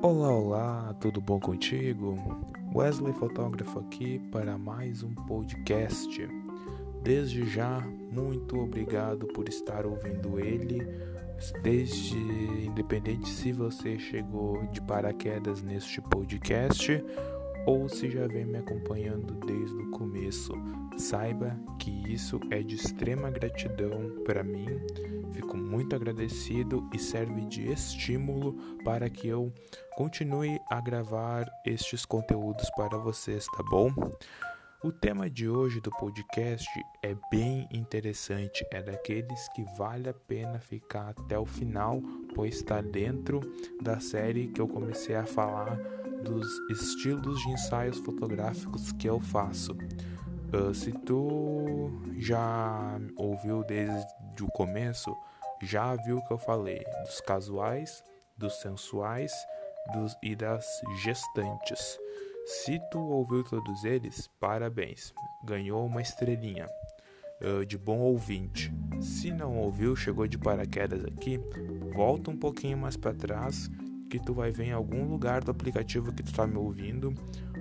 Olá, olá, tudo bom contigo? Wesley Fotógrafo aqui para mais um podcast. Desde já, muito obrigado por estar ouvindo ele. Desde independente se você chegou de paraquedas neste podcast ou se já vem me acompanhando desde o começo, saiba que isso é de extrema gratidão para mim. Fico muito agradecido e serve de estímulo para que eu continue a gravar estes conteúdos para vocês, tá bom? O tema de hoje do podcast é bem interessante, é daqueles que vale a pena ficar até o final, pois está dentro da série que eu comecei a falar dos estilos de ensaios fotográficos que eu faço. Uh, se tu já ouviu desde o começo, já viu que eu falei dos casuais, dos sensuais dos, e das gestantes. Se tu ouviu todos eles, parabéns, ganhou uma estrelinha uh, de bom ouvinte. Se não ouviu, chegou de paraquedas aqui, volta um pouquinho mais para trás que tu vai ver em algum lugar do aplicativo que tu está me ouvindo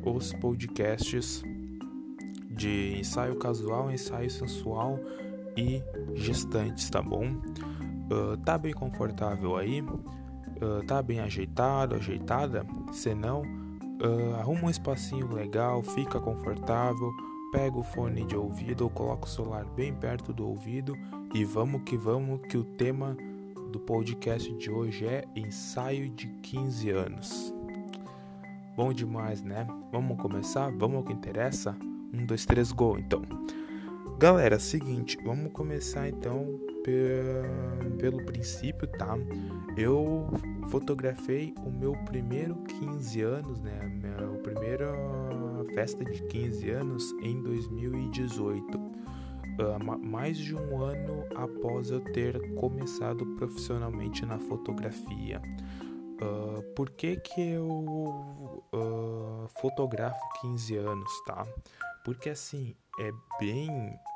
os podcasts de ensaio casual, ensaio sensual e gestantes, tá bom? Uh, tá bem confortável aí? Uh, tá bem ajeitado, ajeitada? Se não, uh, arruma um espacinho legal, fica confortável, pega o fone de ouvido ou coloca o celular bem perto do ouvido e vamos que vamos que o tema do podcast de hoje é ensaio de 15 anos. Bom demais, né? Vamos começar? Vamos ao que interessa? Um, dois, três, gol, então. Galera, seguinte, vamos começar então pelo princípio, tá? Eu fotografei o meu primeiro 15 anos, né? A primeira festa de 15 anos em 2018 uh, mais de um ano após eu ter começado profissionalmente na fotografia. Uh, por que, que eu uh, fotografo 15 anos, tá? Porque assim, é bem,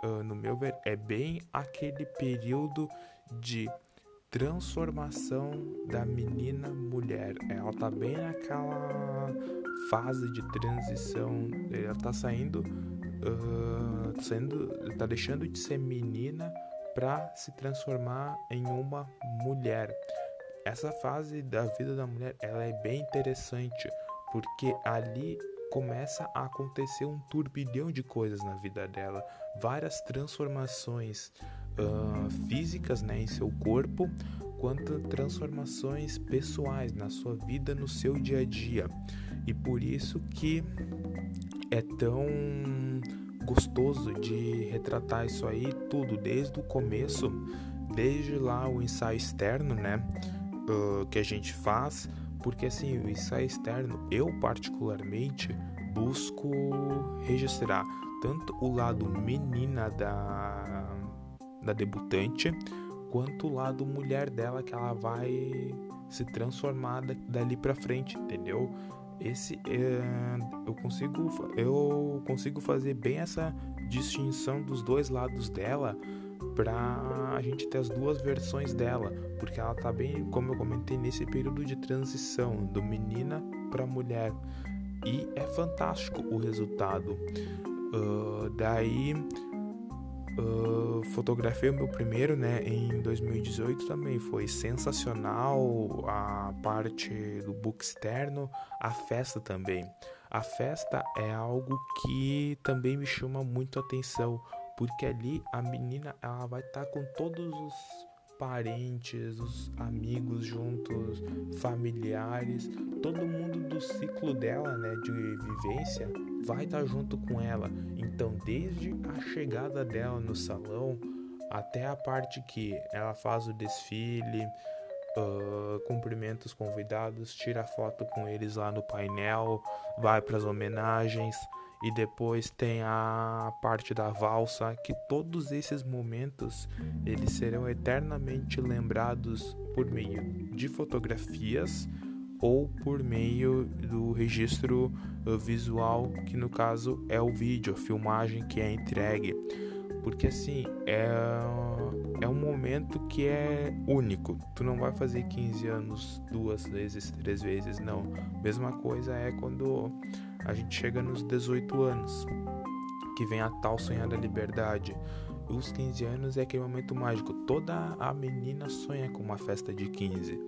uh, no meu ver, é bem aquele período de transformação da menina mulher. Ela tá bem naquela fase de transição, ela tá saindo uh, sendo, tá deixando de ser menina para se transformar em uma mulher. Essa fase da vida da mulher ela é bem interessante porque ali começa a acontecer um turbilhão de coisas na vida dela, várias transformações uh, físicas né, em seu corpo, quanto transformações pessoais na sua vida, no seu dia a dia. E por isso que é tão gostoso de retratar isso aí tudo desde o começo, desde lá o ensaio externo, né, uh, que a gente faz, porque assim o ensaio externo eu particularmente busco registrar tanto o lado menina da da debutante quanto o lado mulher dela que ela vai se transformar dali para frente, entendeu? Esse é, eu consigo eu consigo fazer bem essa distinção dos dois lados dela para a gente ter as duas versões dela, porque ela tá bem, como eu comentei, nesse período de transição do menina para mulher e é fantástico o resultado. Uh, daí Fotografei o meu primeiro, né, em 2018 também foi sensacional a parte do book externo, a festa também. A festa é algo que também me chama muito a atenção, porque ali a menina ela vai estar tá com todos os parentes, os amigos juntos, familiares, todo mundo do ciclo dela, né, de vivência, vai estar tá junto com ela. Então, desde a chegada dela no salão até a parte que ela faz o desfile, uh, cumprimenta os convidados, tira foto com eles lá no painel, vai para as homenagens e depois tem a parte da valsa, que todos esses momentos eles serão eternamente lembrados por meio de fotografias ou por meio do registro uh, visual, que no caso é o vídeo, a filmagem que é entregue. Porque assim, é, é um momento que é único. Tu não vai fazer 15 anos duas vezes, três vezes, não. Mesma coisa é quando a gente chega nos 18 anos, que vem a tal sonhada liberdade. Os 15 anos é aquele momento mágico. Toda a menina sonha com uma festa de 15.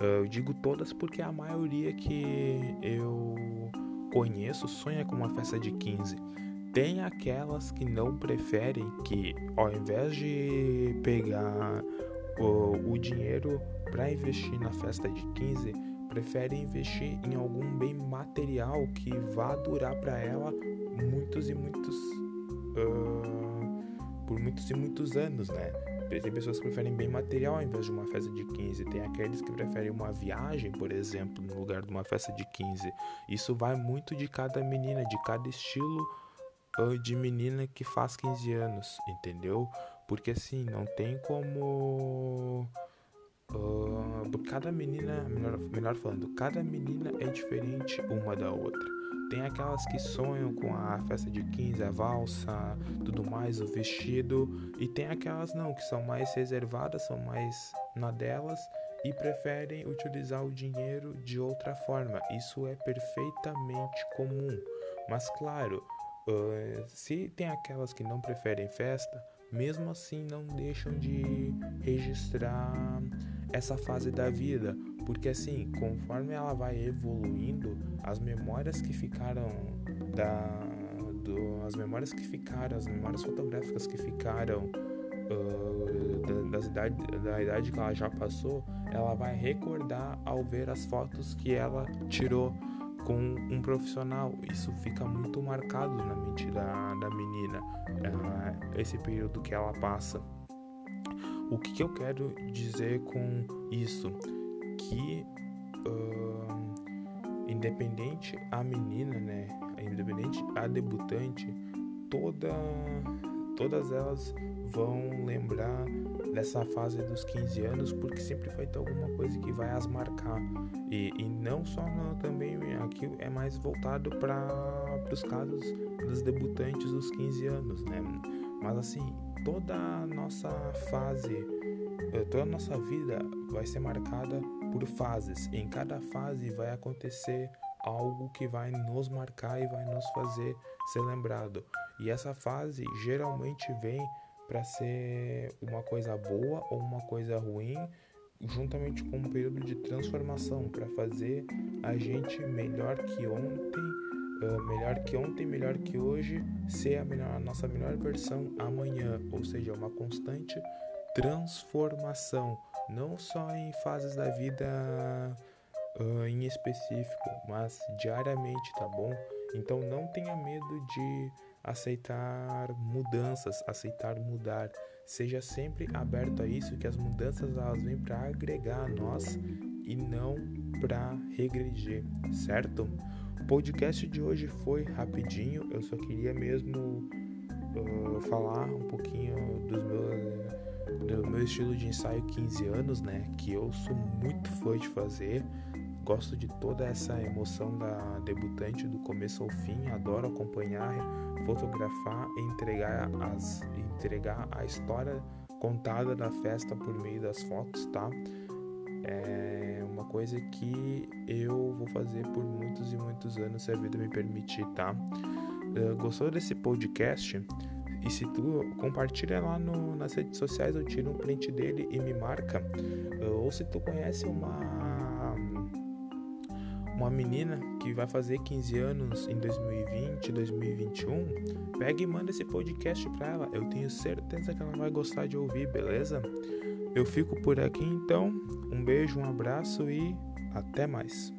Eu digo todas porque a maioria que eu conheço sonha com uma festa de 15 tem aquelas que não preferem que, ao invés de pegar o, o dinheiro para investir na festa de 15, preferem investir em algum bem material que vá durar para ela muitos e muitos uh, por muitos e muitos anos, né? Tem pessoas que preferem bem material ao invés de uma festa de 15. Tem aqueles que preferem uma viagem, por exemplo, no lugar de uma festa de 15. Isso vai muito de cada menina, de cada estilo de menina que faz 15 anos, entendeu? Porque assim, não tem como. Uh, cada menina, melhor, melhor falando, cada menina é diferente uma da outra. Tem aquelas que sonham com a festa de 15, a valsa, tudo mais, o vestido, e tem aquelas não, que são mais reservadas, são mais na delas e preferem utilizar o dinheiro de outra forma. Isso é perfeitamente comum. Mas claro, Uh, se tem aquelas que não preferem festa, mesmo assim não deixam de registrar essa fase da vida, porque assim, conforme ela vai evoluindo, as memórias que ficaram da do, as memórias que ficaram, as memórias fotográficas que ficaram uh, da, idade, da idade que ela já passou, ela vai recordar ao ver as fotos que ela tirou com um profissional. Isso fica muito marcado na mente da, da menina, uh, esse período que ela passa. O que, que eu quero dizer com isso? Que uh, independente a menina, né? Independente a debutante, toda, todas elas vão lembrar dessa fase dos 15 anos, porque sempre vai ter alguma coisa que vai as marcar. E, e não só não, também aqui é mais voltado para os casos dos debutantes dos 15 anos, né? Mas assim, toda a nossa fase, eh, toda a nossa vida vai ser marcada por fases. Em cada fase vai acontecer algo que vai nos marcar e vai nos fazer ser lembrado. E essa fase geralmente vem para ser uma coisa boa ou uma coisa ruim, juntamente com um período de transformação para fazer a gente melhor que ontem, uh, melhor que ontem, melhor que hoje, ser a, melhor, a nossa melhor versão amanhã, ou seja, uma constante transformação, não só em fases da vida uh, em específico, mas diariamente, tá bom? Então não tenha medo de aceitar mudanças, aceitar mudar. Seja sempre aberto a isso, que as mudanças elas vêm para agregar a nós e não para regredir, certo? O podcast de hoje foi rapidinho, eu só queria mesmo uh, falar um pouquinho dos meus, do meu estilo de ensaio 15 anos, né? Que eu sou muito fã de fazer. Gosto de toda essa emoção da debutante do começo ao fim, adoro acompanhar, fotografar e entregar, as, entregar a história contada da festa por meio das fotos, tá? É uma coisa que eu vou fazer por muitos e muitos anos, se a vida me permitir, tá? Uh, gostou desse podcast? E se tu compartilha lá no, nas redes sociais, eu tiro um print dele e me marca. Ou se tu conhece uma uma menina que vai fazer 15 anos em 2020, 2021, pega e manda esse podcast para ela. Eu tenho certeza que ela vai gostar de ouvir, beleza? Eu fico por aqui então. Um beijo, um abraço e até mais.